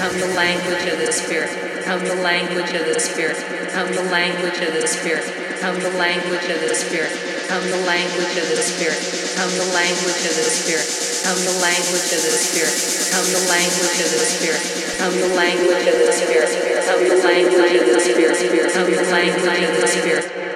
Come the language of the Spirit. Come the language of the Spirit. Come the language of the Spirit. Come the language of the Spirit. Come the language of the Spirit. Come the language of the Spirit. Come the language of the Spirit. Come the language of the Spirit. Come the language of the Spirit. Come the language of the Spirit. Come the language of the Spirit.